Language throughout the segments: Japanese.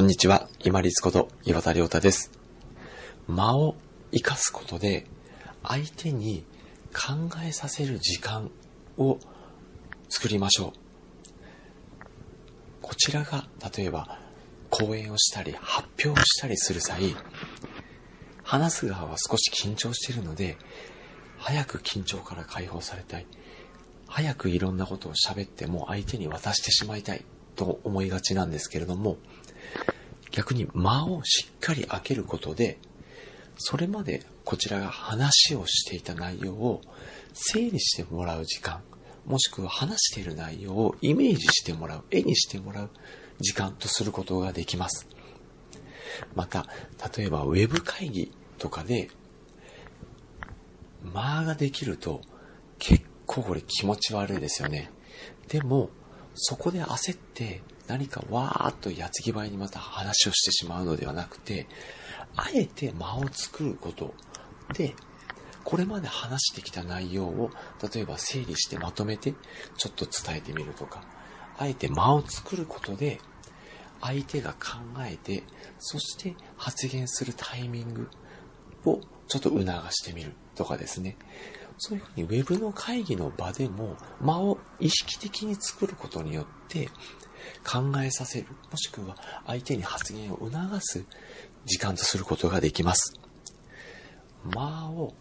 こんにちは、今立こと岩田亮太です。間を生かすことで、相手に考えさせる時間を作りましょう。こちらが、例えば、講演をしたり、発表をしたりする際、話す側は少し緊張しているので、早く緊張から解放されたい。早くいろんなことを喋っても相手に渡してしまいたいと思いがちなんですけれども、逆に間をしっかり開けることで、それまでこちらが話をしていた内容を整理してもらう時間、もしくは話している内容をイメージしてもらう、絵にしてもらう時間とすることができます。また、例えばウェブ会議とかで、間ができると結構これ気持ち悪いですよね。でも、そこで焦って何かわーっと矢継ぎ早にまた話をしてしまうのではなくて、あえて間を作ることで、これまで話してきた内容を、例えば整理してまとめて、ちょっと伝えてみるとか、あえて間を作ることで、相手が考えて、そして発言するタイミングをちょっと促してみるとかですね。そういうふうに Web の会議の場でも間を意識的に作ることによって考えさせる、もしくは相手に発言を促す時間とすることができます。間を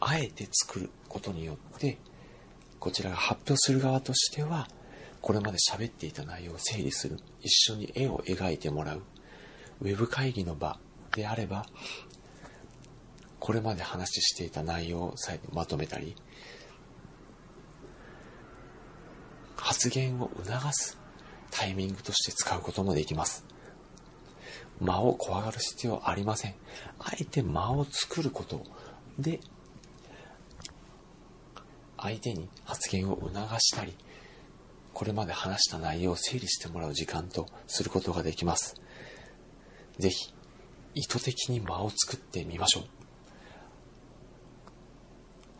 あえて作ることによって、こちらが発表する側としては、これまで喋っていた内容を整理する、一緒に絵を描いてもらう、ウェブ会議の場であれば、これまで話していた内容を再度まとめたり、発言を促すタイミングとして使うこともできます。間を怖がる必要はありません。あえて間を作ることで、相手に発言を促したり、これまで話した内容を整理してもらう時間とすることができます。ぜひ、意図的に間を作ってみましょう。